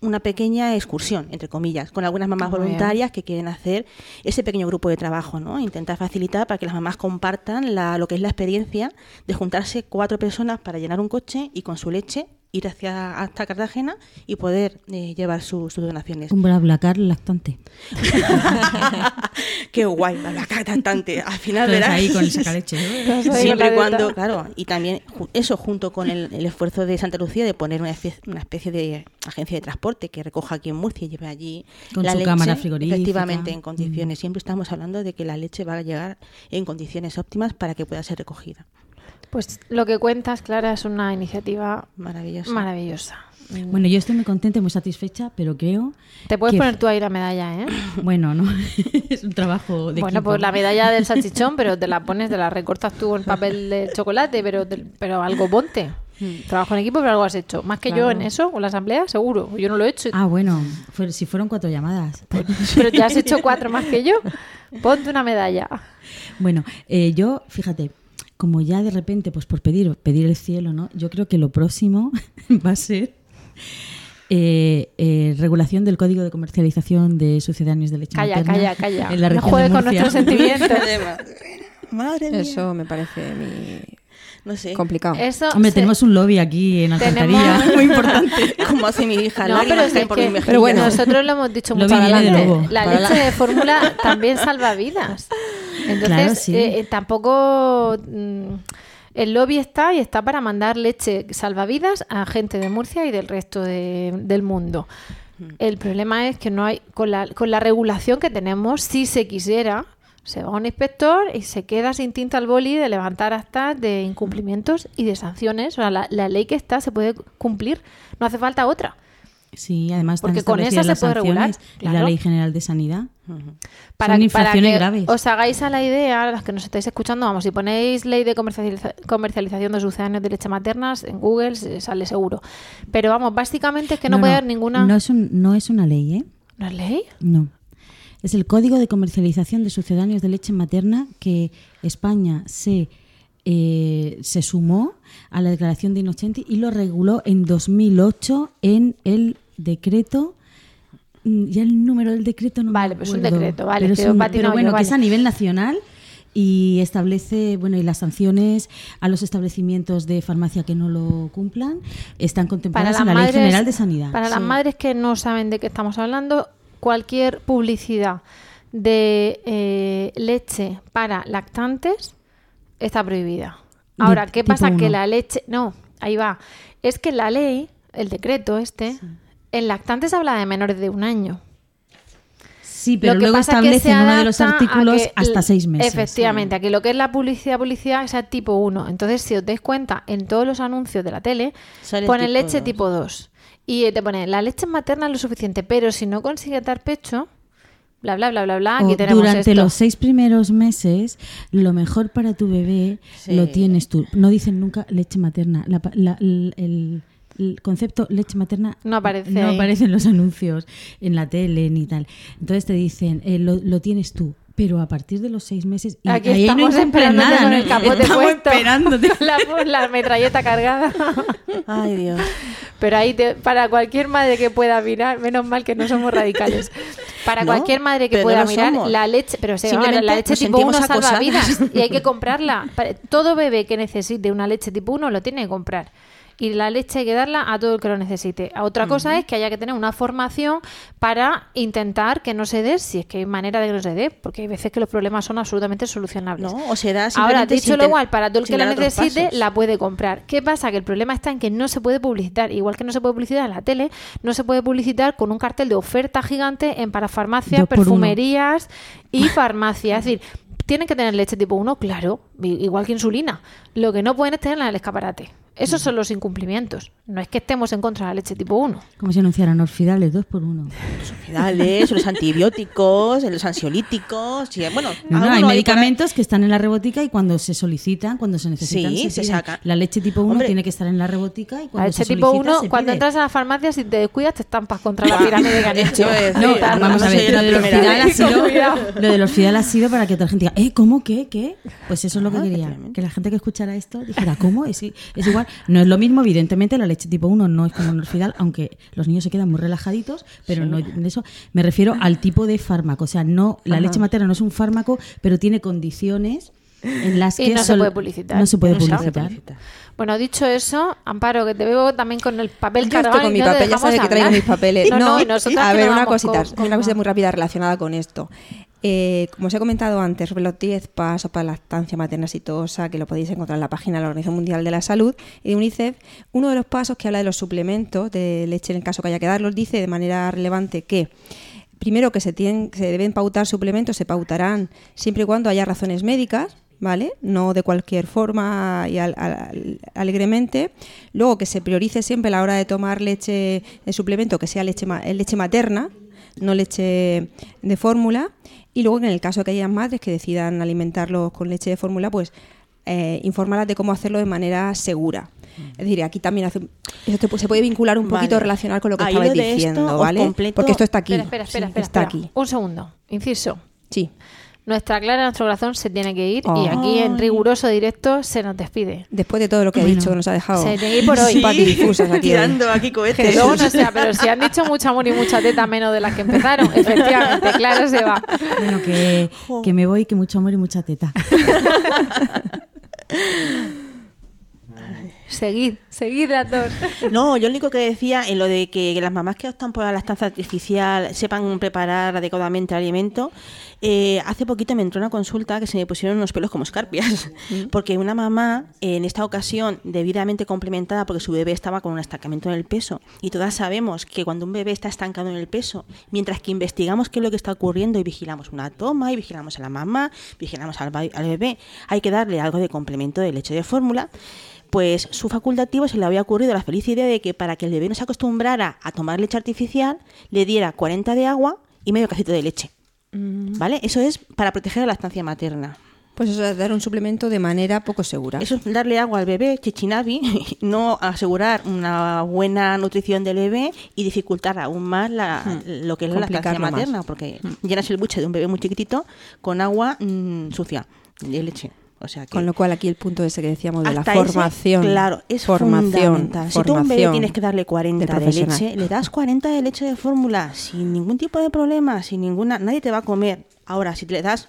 una pequeña excursión, entre comillas, con algunas mamás Muy bien. voluntarias que quieren hacer ese pequeño grupo de trabajo, ¿no? Intentar facilitar para que las mamás compartan la, lo que es la experiencia de juntarse cuatro personas para llenar un coche y con su leche ir hacia hasta Cartagena y poder eh, llevar su- sus donaciones. Un BlaBlaCar lactante. Qué guay, la cantante. Al final verás. ahí con el sacaleche, ¿no? Ahí con Siempre y cuando, claro, y también eso junto con el, el esfuerzo de Santa Lucía de poner una especie, una especie de agencia de transporte que recoja aquí en Murcia y lleve allí Con la su leche, cámara frigorífica. efectivamente en Mm. condiciones. Siempre estamos hablando de que la leche va a llegar en condiciones óptimas para que pueda ser recogida. Pues lo que cuentas, Clara, es una iniciativa Maravillosa. maravillosa. Mm. Bueno, yo estoy muy contenta y muy satisfecha, pero creo. Te puedes que- poner tú ahí la medalla, ¿eh? Bueno, no. es un trabajo de bueno, equipo. pues la medalla del salchichón, pero te la pones, te la recortas tú en papel de chocolate, pero, te- pero algo ponte. Trabajo en equipo, pero algo has hecho. Más que yo en eso, o la asamblea, seguro. Yo no lo he hecho. Ah, bueno, fue- si fueron cuatro llamadas. Pero ya has hecho cuatro más que yo. Ponte una medalla. Bueno, eh, yo, fíjate, como ya de repente, pues por pedir, pedir el cielo, ¿no? Yo creo que lo próximo va a ser eh, eh, regulación del código de comercialización de sucedáneos de leche Calla, materna calla, calla. En la No de con nuestros sentimientos. Madre mía. Eso me parece mi- No sé. complicado. Eso Hombre, se- tenemos un lobby aquí en Alcantarilla, Tenemos- muy importante. Como hace mi hija, No, pero, es por que mi. Pero bueno. nosotros lo hemos dicho mucho. La Para leche la- de fórmula también salva vidas. Entonces, Claro, sí. eh, eh, tampoco mm, el lobby está y está para mandar leche salvavidas a gente de Murcia y del resto de- del mundo. El problema es que no hay, con la, con la regulación que tenemos, si se quisiera, se va a un inspector y se queda sin tinta al boli de levantar actas de incumplimientos y de sanciones. O sea, la, la ley que está se puede cumplir, no hace falta otra. Sí, además están Porque con esa se las puede regular, la. Ley General de Sanidad. para, Son infracciones para que graves. os hagáis a la idea, las que nos estáis escuchando, vamos, si ponéis ley de comercializa- comercialización de sucedáneos de leche maternas en Google, sale seguro. Pero vamos, básicamente es que no, puede haber ninguna... No es, un- no es una ley, ¿eh? ¿No es ley? No. Es el Código de Comercialización de Sucedáneos de Leche Materna que España se, eh, se sumó a la Declaración de Innocenti y lo reguló en 2008 en el decreto. mm, Ya el número del decreto no Vale, me pues un decreto, vale, Pero, es un- pero bueno, yo, que es a nivel nacional y establece, bueno, y las sanciones a los establecimientos de farmacia que no lo cumplan están contempladas en la madres, Ley General de Sanidad. Para las madres que no saben de qué estamos hablando, cualquier publicidad de eh, leche para lactantes está prohibida. De Ahora, ¿qué pasa? Que la leche... No, ahí va. Es que la ley, el decreto este, en lactantes habla de menores de un año. Sí, pero Lo que luego pasa es que establece en uno de los artículos que hasta seis meses. Efectivamente, aquí lo que es la publicidad, publicidad es a tipo 1. Entonces, si os dais cuenta, en todos los anuncios de la tele, Sale ponen tipo leche dos. tipo 2. Y eh, te pone, la leche materna es lo suficiente, pero si no consigue dar pecho, bla, bla, bla, bla, bla, aquí O tenemos durante esto. los seis primeros meses, lo mejor para tu bebé Sí. lo tienes tú. No dicen nunca leche materna. La pa- la- el, el- concepto leche materna No aparece no ahí. aparece en los anuncios, en la tele ni tal. Entonces te dicen, eh, lo, lo tienes tú. Pero a partir de los seis meses, y Aquí ahí no estamos incumplen esperándote nada, con ¿no? el capote Estamos puesto. esperándote. la, la metralleta cargada. Ay, Dios. Pero ahí, te- para cualquier madre que pueda mirar, menos mal que no somos radicales. Para No, cualquier madre que pueda no mirar, somos. la leche, pero se llama Simplemente la leche tipo 1 sentimos salva vidas y hay que comprarla. Todo bebé que necesite una leche tipo 1 lo tiene que comprar. Y la leche hay que darla a todo el que lo necesite. A Otra cosa es que haya que tener una formación para intentar que no se dé, si es que hay manera de que no se dé, porque hay veces que los problemas son absolutamente solucionables. No, o se da Ahora, dicho lo igual, para todo el que la necesite, la puede comprar. ¿Qué pasa? Que el problema está en que no se puede publicitar. Igual que no se puede publicitar en la tele, no se puede publicitar con un cartel de oferta gigante en parafarmacias, uno. perfumerías y farmacias. Es decir, tienen que tener leche tipo 1, claro, igual que insulina. Lo que no pueden es tenerla en el escaparate. Esos son los incumplimientos. No es que estemos en contra de la leche tipo 1. Como si anunciaran orfidales, dos por uno. Dale, los antibióticos, los ansiolíticos, y, bueno, No, no, alguno hay medicamentos que están en la rebotica y cuando se solicitan, cuando se necesitan, Sí, se, se sacan. La leche tipo 1 Hombre. tiene que estar en la rebotica y La cuando leche se tipo solicita, 1, se cuando pide. entras a la farmacia, si te descuidas, te estampas contra la pirámide que han hecho. No, vamos no a ver, lo la del orfidal ha sido, lo del orfidal ha sido para que otra gente diga, ¿eh? ¿Cómo? ¿Qué? ¿Qué? Pues eso es lo que Ah, quería, que la gente que escuchara esto dijera, ¿cómo? Es igual, no es lo mismo, evidentemente la leche tipo 1 no es como un orfidal, aunque los niños se quedan muy relajaditos, pero no de eso, me refiero al tipo de fármaco, o sea, no, la Ajá. leche materna no es un fármaco, pero tiene condiciones en las Y que no se puede publicitar. No se puede No se puede publicitar. Bueno, dicho eso, Amparo, que te veo también con el papel Yo cargado estoy con mi no papel, ya sabes que traigo mis papeles. No, no, nosotras a ver, no una cosita, con- una cosita muy rápida relacionada con esto. Eh, como os he comentado antes, sobre los 10 pasos para la lactancia materna exitosa, que lo podéis encontrar en la página de la Organización Mundial de la Salud y de UNICEF, uno de los pasos que habla de los suplementos de leche en el caso que haya que darlos, dice de manera relevante que primero que se, tienen, se deben pautar suplementos, se pautarán siempre y cuando haya razones médicas, ¿vale? No de cualquier forma y al- al- alegremente. Luego que se priorice siempre a la hora de tomar leche de suplemento que sea leche, leche materna, no leche de fórmula. Y luego en el caso de que haya madres que decidan alimentarlos con leche de fórmula, pues eh, informarlas de cómo hacerlo de manera segura. Es decir, aquí también hace, se puede vincular un poquito Vale. relacional con lo que estabais diciendo, ¿vale? completo- Porque esto está aquí. Espera, espera, espera, Sí, espera, está espera. aquí. Un segundo. Inciso. Sí. Nuestra Clara, nuestro corazón se tiene que ir y Ay. aquí en riguroso directo se nos despide. Después de todo lo que ha Bueno. dicho, que nos ha dejado Se tiene que ir por hoy. patifusas aquí. tirando aquí Que cohetes. luego no sea, pero si han dicho mucho amor y mucha teta menos de las que empezaron, efectivamente, claro se va. Bueno, que, que me voy, que mucho amor y mucha teta. Seguid, seguid las dos. No, yo lo único que decía en lo de que las mamás que optan por la lactancia artificial sepan preparar adecuadamente el alimento. eh, hace poquito me entró una consulta que se me pusieron unos pelos como escarpias. Porque una mamá, en esta ocasión, debidamente complementada porque su bebé estaba con un estancamiento en el peso. Y todas sabemos que cuando un bebé está estancado en el peso, mientras que investigamos qué es lo que está ocurriendo y vigilamos una toma, y vigilamos a la mamá, vigilamos al, al bebé, hay que darle algo de complemento de leche de fórmula pues su facultativo se le había ocurrido la feliz idea de que para que el bebé no se acostumbrara a tomar leche artificial, le diera 40 de agua y medio cacito de leche. ¿Vale? Eso es para proteger a la estancia materna. Pues eso es dar un suplemento de manera poco segura. Eso es darle agua al bebé, chichinabi, no asegurar una buena nutrición del bebé y dificultar aún más la- lo que es la más. materna, porque llenas el buche de un bebé muy chiquitito con agua mm, sucia de leche. O sea que Con lo cual aquí el punto ese que decíamos de la ese, formación. claro, es formación. fundamental. Si tú a un bebé tienes que darle 40 del de profesional. leche, le das 40 de leche de fórmula sin ningún tipo de problema, sin ninguna, nadie te va a comer. Ahora, si te le das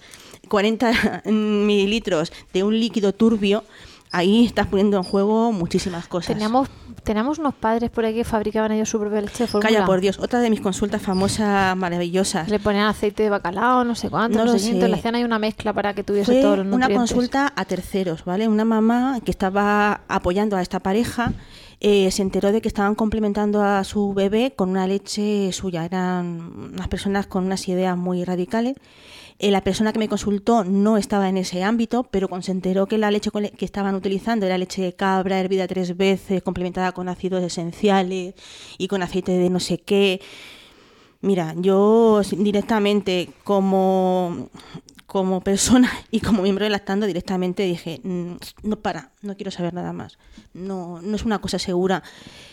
40 mililitros de un líquido turbio, ahí estás poniendo en juego muchísimas cosas. Teníamos, teníamos unos padres por ahí que fabricaban ellos su propia leche de fórmula. Calla, por Dios, otra de mis consultas famosas, maravillosas. Le ponían aceite de bacalao, no sé cuánto, No no, sé sé. le hacían ahí una mezcla para que tuviese Fue todos los una consulta a terceros, ¿vale? Una mamá que estaba apoyando a esta pareja eh, se enteró de que estaban complementando a su bebé con una leche suya. Eran unas personas con unas ideas muy radicales. Eh, la persona que me consultó no estaba en ese ámbito, pero cuando se enteró que la leche que estaban utilizando era leche de cabra hervida tres veces, complementada con ácidos esenciales y con aceite de no sé qué, Mira, yo directamente como, como persona y como miembro de Lactando directamente dije, "Mm, no para, no quiero saber nada más. No, no es una cosa segura.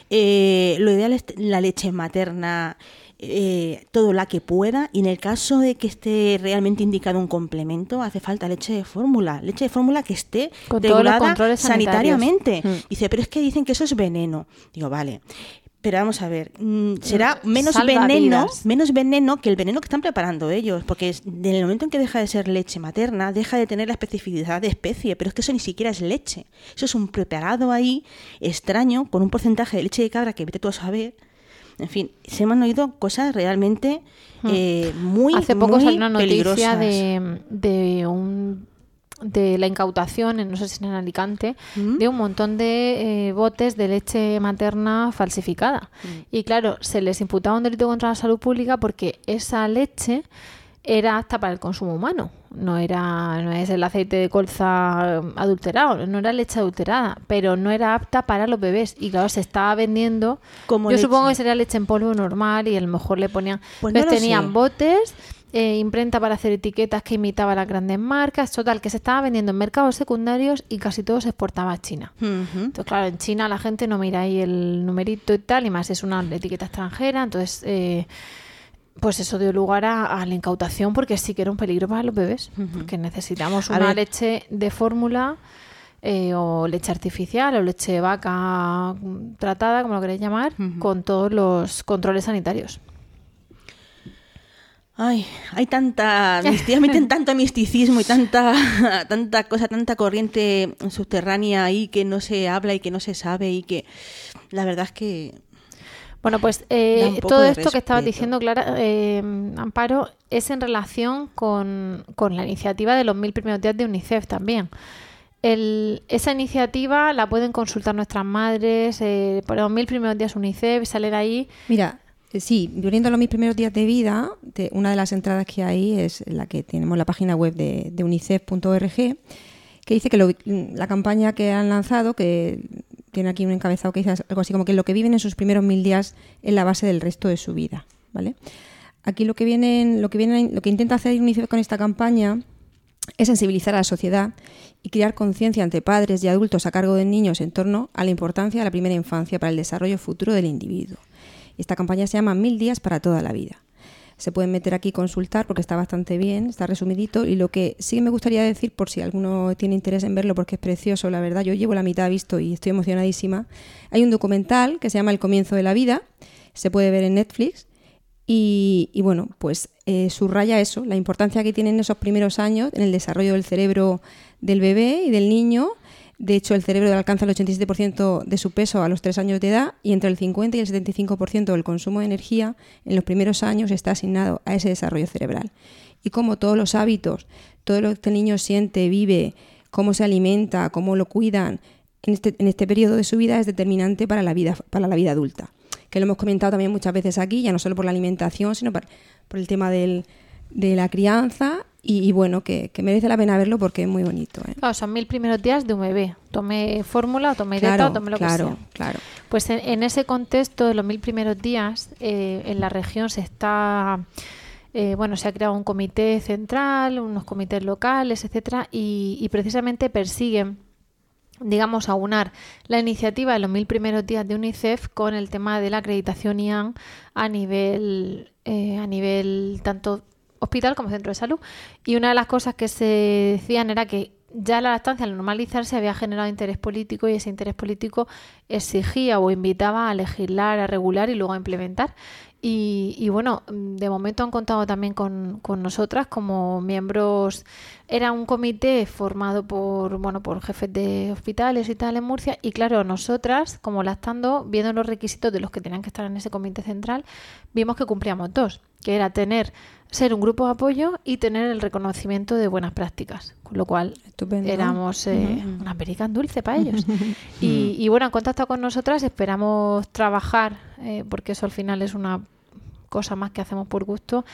Eh, lo ideal es la leche materna, eh, todo la que pueda, y en el caso de que esté realmente indicado un complemento, hace falta leche de fórmula, leche de fórmula que esté Con todos los regulada sanitariamente. Mm. Dice, pero es que dicen que eso es veneno. Digo, vale. Pero vamos a ver, mm, será Mm, menos salva veneno, vidas. menos veneno que el veneno que están preparando ellos, porque es- en el momento en que deja de ser leche materna, deja de tener la especificidad de especie, pero es que eso ni siquiera es leche. Eso es un preparado ahí extraño con un porcentaje de leche de cabra que vete tú a saber. En fin, se me han oído cosas realmente eh, muy. Hace poco muy salió una noticia de, de un de la incautación, en- no sé si en Alicante, ¿Mm? de un montón de eh, botes de leche materna falsificada. Mm. Y claro, se les imputaba un delito contra la salud pública porque esa leche era apta para el consumo humano. No era no es el aceite de colza adulterado, no era leche adulterada, pero no era apta para los bebés. Y claro, se estaba vendiendo. Como yo leche. supongo que sería leche en polvo normal y a lo mejor le ponían. Pues no lo tenían sé. botes, eh, imprenta para hacer etiquetas que imitaba las grandes marcas, total, que se estaba vendiendo en mercados secundarios y casi todo se exportaba a China. Entonces, claro, en China la gente no mira ahí el numerito y tal, y más es una etiqueta extranjera, entonces, eh, pues eso dio lugar a, a la incautación porque sí que era un peligro para los bebés, porque necesitamos A una ver. leche de fórmula eh, o leche artificial o leche de vaca mm, tratada, como lo queréis llamar, con todos los controles sanitarios. Ay, hay tanta tanto misticismo y tanta, tanta cosa, tanta corriente subterránea ahí que no se habla y que no se sabe y que la verdad es que Bueno, pues eh, todo esto que estabas diciendo, Clara, eh, Amparo, es en relación con, con la iniciativa de los mil primeros días de UNICEF también. El- esa iniciativa la pueden consultar nuestras madres, eh, por los mil primeros días UNICEF, salen ahí. Mira, eh, sí, volviendo a los mis primeros días de vida, de- una de las entradas que hay es la que tenemos en la página web de, de unicef.org, que dice que lo- la campaña que han lanzado, que tiene aquí un encabezado que dice algo así como que lo que viven en sus primeros mil días es la base del resto de su vida, ¿vale? Aquí lo que vienen, lo que vienen, lo que intenta hacer UNICEF con esta campaña es sensibilizar a la sociedad y crear conciencia ante padres y adultos a cargo de niños en torno a la importancia de la primera infancia para el desarrollo futuro del individuo. Esta campaña se llama Mil días para toda la vida. Se pueden meter aquí y consultar porque está bastante bien, está resumidito. Y lo que sí me gustaría decir, por si alguno tiene interés en verlo, porque es precioso, la verdad, yo llevo la mitad visto y estoy emocionadísima. Hay un documental que se llama El comienzo de la vida, se puede ver en Netflix. Y, y bueno, pues eh, subraya eso, la importancia que tienen esos primeros años en el desarrollo del cerebro del bebé y del niño. De hecho, el cerebro alcanza el 87% de su peso a los 3 años de edad y entre el 50 y el 75% del consumo de energía en los primeros años está asignado a ese desarrollo cerebral. Y como todos los hábitos, todo lo que el niño siente, vive, cómo se alimenta, cómo lo cuidan en este, en este periodo de su vida es determinante para la vida, para la vida adulta que lo hemos comentado también muchas veces aquí, ya no solo por la alimentación, sino por, por el tema del, de la crianza y, y bueno, que, que merece la pena verlo porque es muy bonito. ¿eh? Claro, son mil primeros días de un bebé. Tome fórmula, tome Claro, dieta, tome lo claro, que sea. claro. Pues en, en ese contexto de los mil primeros días, eh, en la región se está, eh, bueno, se ha creado un comité central, unos comités locales, etcétera, y, y precisamente persiguen digamos, aunar la iniciativa de los mil primeros días de UNICEF con el tema de la acreditación IAN a nivel, eh, a nivel tanto hospital como centro de salud. Y una de las cosas que se decían era que ya la lactancia al normalizarse había generado interés político y ese interés político exigía o invitaba a legislar, a regular y luego a implementar. Y, bueno, de momento han contado también con, con nosotras como miembros. Era un comité formado por bueno por jefes de hospitales y tal en Murcia. Y claro, nosotras, como lactando, viendo los requisitos de los que tenían que estar en ese comité central, vimos que cumplíamos dos, que era tener ser un grupo de apoyo y tener el reconocimiento de buenas prácticas. Con lo cual Estupendo. éramos eh, una perica dulce para ellos. y, y bueno, han contactado con nosotras, esperamos trabajar, eh, porque eso al final es una cosa más que hacemos por gusto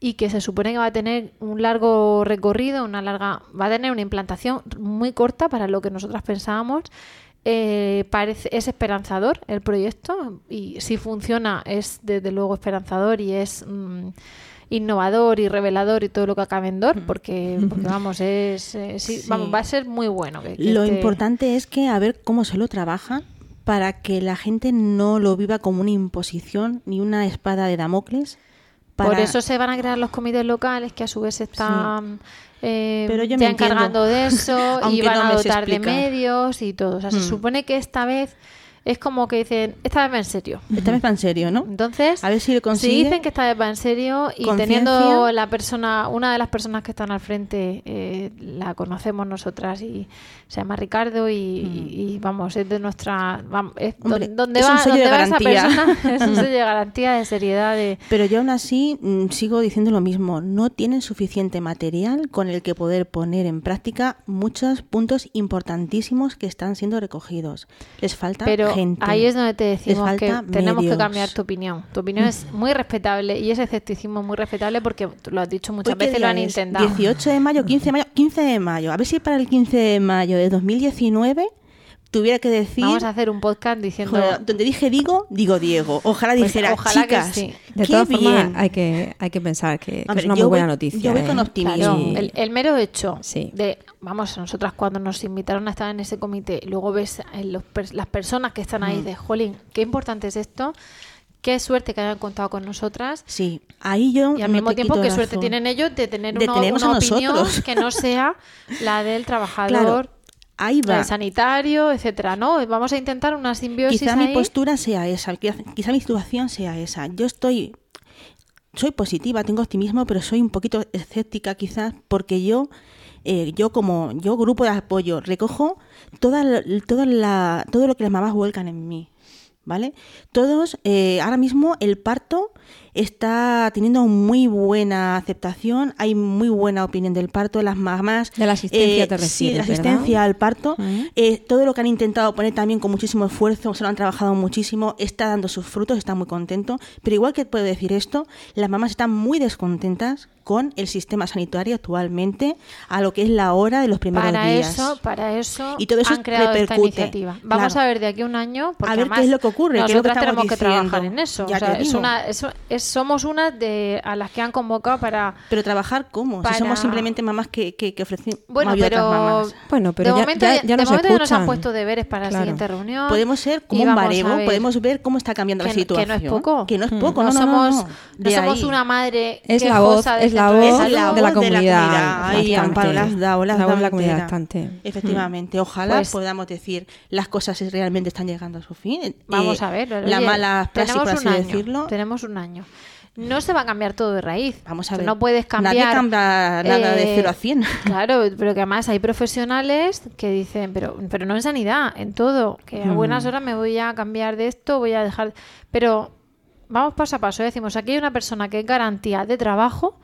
y que se supone que va a tener un largo recorrido, una larga, va a tener una implantación muy corta para lo que nosotras pensábamos. Eh, parece, es esperanzador el proyecto y si funciona es desde luego esperanzador y es mm, innovador y revelador y todo lo que acabe en Dor porque, porque vamos, es, eh, sí, Sí. vamos, va a ser muy bueno. que- que Lo importante es que a ver cómo se lo trabajan para que la gente no lo viva como una imposición ni una espada de Damocles. Por eso se van a crear los comités locales que a su vez están eh, Pero yo me encargando de eso y van no a dotar de medios y todo. O sea, se Hmm. supone que esta vez es como que dicen, esta vez va en serio. Esta vez va en serio, ¿no? Entonces, a ver si lo consigue. Si dicen que esta vez va en serio y teniendo la persona, una de las personas que están al frente, eh, la conocemos nosotras y se llama Ricardo y, vamos, es de nuestra, vamos, es donde va, donde va esa persona, es un sello de garantía, de seriedad. De... Pero yo aún así mm, sigo diciendo lo mismo, no tienen suficiente material con el que poder poner en práctica muchos puntos importantísimos que están siendo recogidos. Les falta Pero gente. ahí es donde te decimos que tenemos que cambiar tu opinión. Tu opinión es muy respetable y ese escepticismo muy respetable porque lo has dicho muchas veces, lo han intentado. 18 de mayo, 15 de mayo, 15 de mayo. A ver si para el 15 de mayo de 2019 tuviera que decir. Vamos a hacer un podcast diciendo. donde dije digo, digo Diego. Ojalá pues dijera, ojalá chicas. Que sí. De todas formas, hay que, hay que pensar que, es una muy buena noticia. Yo voy con ¿eh? optimismo. el, mero hecho de. Vamos, nosotras cuando nos invitaron a estar en ese comité, luego ves las personas que están ahí mm. de, jolín, qué importante es esto. Qué suerte que hayan contado con nosotras. Sí, ahí yo. Y al mismo tiempo, qué suerte tienen ellos de tener una, opinión que no sea la del trabajador ahí va. El sanitario, etcétera, ¿no? Vamos a intentar una simbiosis. Quizá mi postura sea esa, quizá mi situación sea esa. Yo estoy, soy positiva, tengo optimismo, pero soy un poquito escéptica quizás porque yo, eh, yo como yo grupo de apoyo recojo toda, toda la, todo lo que las mamás vuelcan en mí, ¿vale? Todos, eh, ahora mismo el parto está teniendo muy buena aceptación, hay muy buena opinión del parto, de las mamás. De la asistencia eh, te Sí, la asistencia al parto. Eh, todo lo que han intentado poner también con muchísimo esfuerzo, se lo han trabajado muchísimo, está dando sus frutos, está muy contento. Pero igual que puedo decir esto, las mamás están muy descontentas con el sistema sanitario actualmente a lo que es la hora de los primeros para días. Eso, para eso y todo eso han creado repercute. esta iniciativa. Vamos a ver de aquí a un año, porque a ver qué es lo que ocurre. Nosotras que tenemos que trabajar en eso. O sea, es una, es, somos una de a las que han convocado para. Pero trabajar cómo? Si somos simplemente mamás que, que, que ofrecen bueno, pero, otras mamás. Bueno, pero de momento ya, ya, de nos, momento nos han puesto deberes para la siguiente reunión. Podemos ser como un baremo, podemos ver cómo está cambiando que, la situación. Que no es poco. Que no es poco. No, no, somos, no, no somos una madre es la voz, es la voz de la comunidad. Ahí, Amparo, las dado, las dado la comunidad bastante. Efectivamente. Ojalá podamos decir las cosas realmente están llegando a su fin. Vamos a ver. La mala praxis, por así decirlo. Tenemos un año no se va a cambiar todo de raíz. Vamos a ver. No puedes cambiar. Nadie cambia nada de 0 a 100. Claro, pero que además hay profesionales que dicen, pero, pero no en sanidad, en todo, que a buenas horas me voy a cambiar de esto, voy a dejar. Pero vamos paso a paso. Decimos, aquí hay una persona que es garantía de trabajo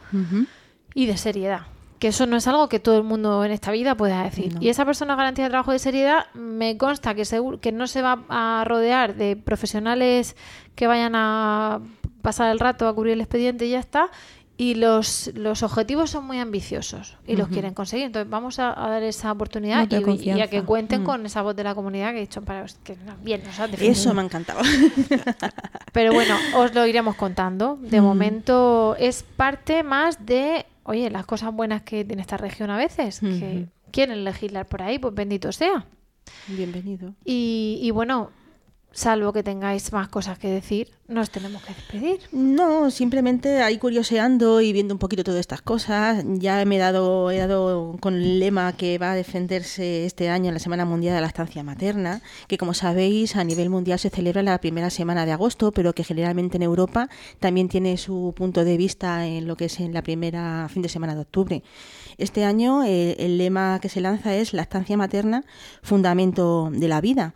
y de seriedad que eso no es algo que todo el mundo en esta vida pueda decir. Y esa persona garantía de trabajo de seriedad me consta que, seguro, que no se va a rodear de profesionales que vayan a pasar el rato a cubrir el expediente y ya está. Y los, los objetivos son muy ambiciosos y los quieren conseguir. Entonces vamos a, dar esa oportunidad y, a que cuenten mm. con esa voz de la comunidad que he dicho para que bien nos Eso me ha encantado. Pero bueno, os lo iremos contando. De mm. momento es parte más de oye, las cosas buenas que tiene esta región a veces, que quieren legislar por ahí, pues bendito sea. Bienvenido. Y, y bueno, salvo que tengáis más cosas que decir, nos tenemos que despedir. No, simplemente ahí curioseando y viendo un poquito todas estas cosas, ya me he dado, he dado con el lema que va a defenderse este año en la Semana Mundial de la Estancia Materna, que como sabéis a nivel mundial se celebra la primera semana de agosto, pero que generalmente en Europa también tiene su punto de vista en lo que es en la primera fin de semana de octubre. Este año eh, el lema que se lanza es la estancia materna, fundamento de la vida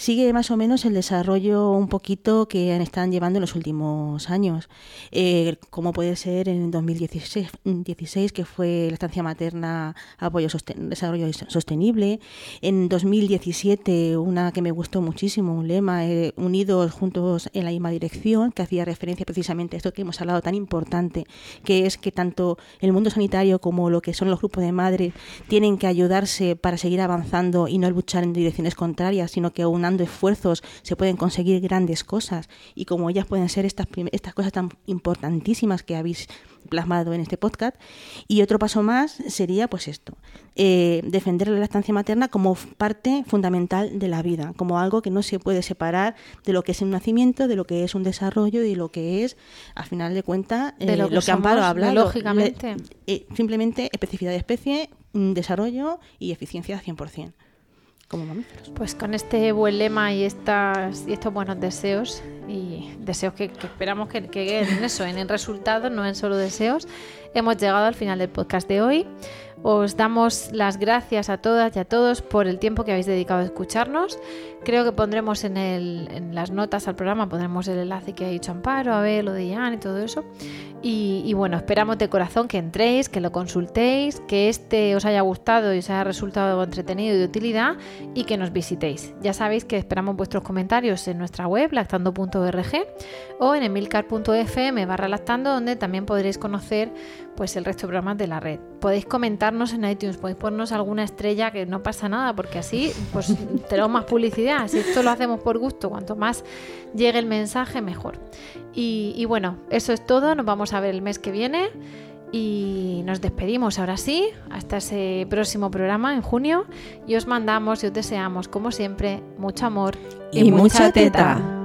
sigue más o menos el desarrollo un poquito que están llevando en los últimos años, eh, como puede ser en 2016, 16, que fue la estancia materna apoyo desarrollo sostenible, en 2017 una que me gustó muchísimo, un lema, eh, unidos juntos en la misma dirección, que hacía referencia precisamente a esto que hemos hablado tan importante, que es que tanto el mundo sanitario como lo que son los grupos de madres tienen que ayudarse para seguir avanzando y no luchar en direcciones contrarias, sino que una esfuerzos se pueden conseguir grandes cosas y como ellas pueden ser estas, estas cosas tan importantísimas que habéis plasmado en este podcast. Y otro paso más sería pues esto, eh, defender la lactancia materna como parte fundamental de la vida, como algo que no se puede separar de lo que es un nacimiento, de lo que es un desarrollo y de lo que es, a final de cuentas, eh, lo que, Amparo habla. Lógicamente. Eh, simplemente especificidad de especie, desarrollo y eficiencia al 100%. Como. Pues con este buen lema y, estas, y estos buenos deseos, y deseos que, que esperamos que, que en eso, en el resultado, no en solo deseos, hemos llegado al final del podcast de hoy. Os damos las gracias a todas y a todos por el tiempo que habéis dedicado a escucharnos. Creo que pondremos en, las notas al programa, pondremos el enlace que ha dicho Amparo, a ver lo de Ian y todo eso. Y, y, bueno, esperamos de corazón que entréis, que lo consultéis, que este os haya gustado y os haya resultado entretenido y de utilidad y que nos visitéis. Ya sabéis que esperamos vuestros comentarios en nuestra web, lactando.org o en emilcar.fm barra lactando, donde también podréis conocer pues el resto de programas de la red. Podéis comentarnos en iTunes, podéis ponernos alguna estrella que no pasa nada, porque así pues tenemos más publicidad. Si esto lo hacemos por gusto, cuanto más llegue el mensaje, mejor. Y, y bueno, eso es todo. Nos vamos a ver el mes que viene. Y nos despedimos ahora sí, hasta ese próximo programa en junio. Y os mandamos y os deseamos, como siempre, mucho amor y, y mucha teta. teta.